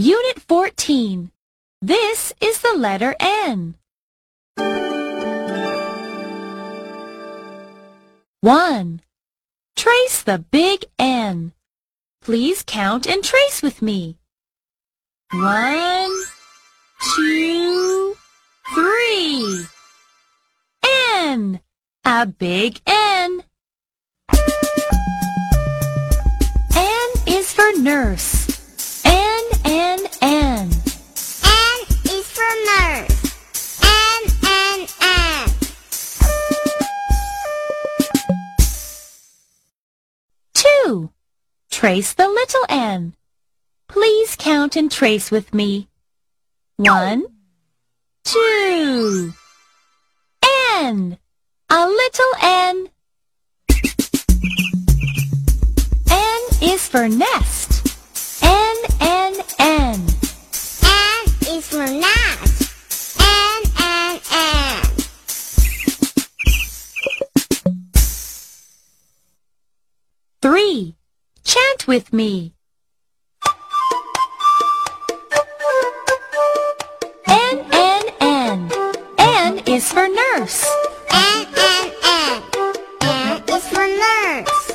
Unit 14. This is the letter N. 1. Trace the big N. Please count and trace with me. One, two, three. N. A big N. N is for nurse. Trace the little n. Please count and trace with me. One, two. N. A little n. N is for nest. Three. Chant with me. N, N, N. N is for nurse. N, N, N. N is for nurse.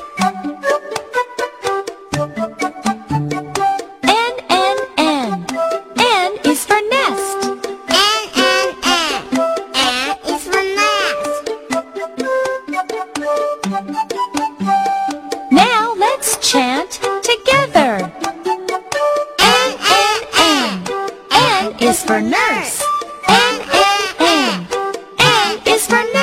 Is for nurse. N, N, N. N is for nurse.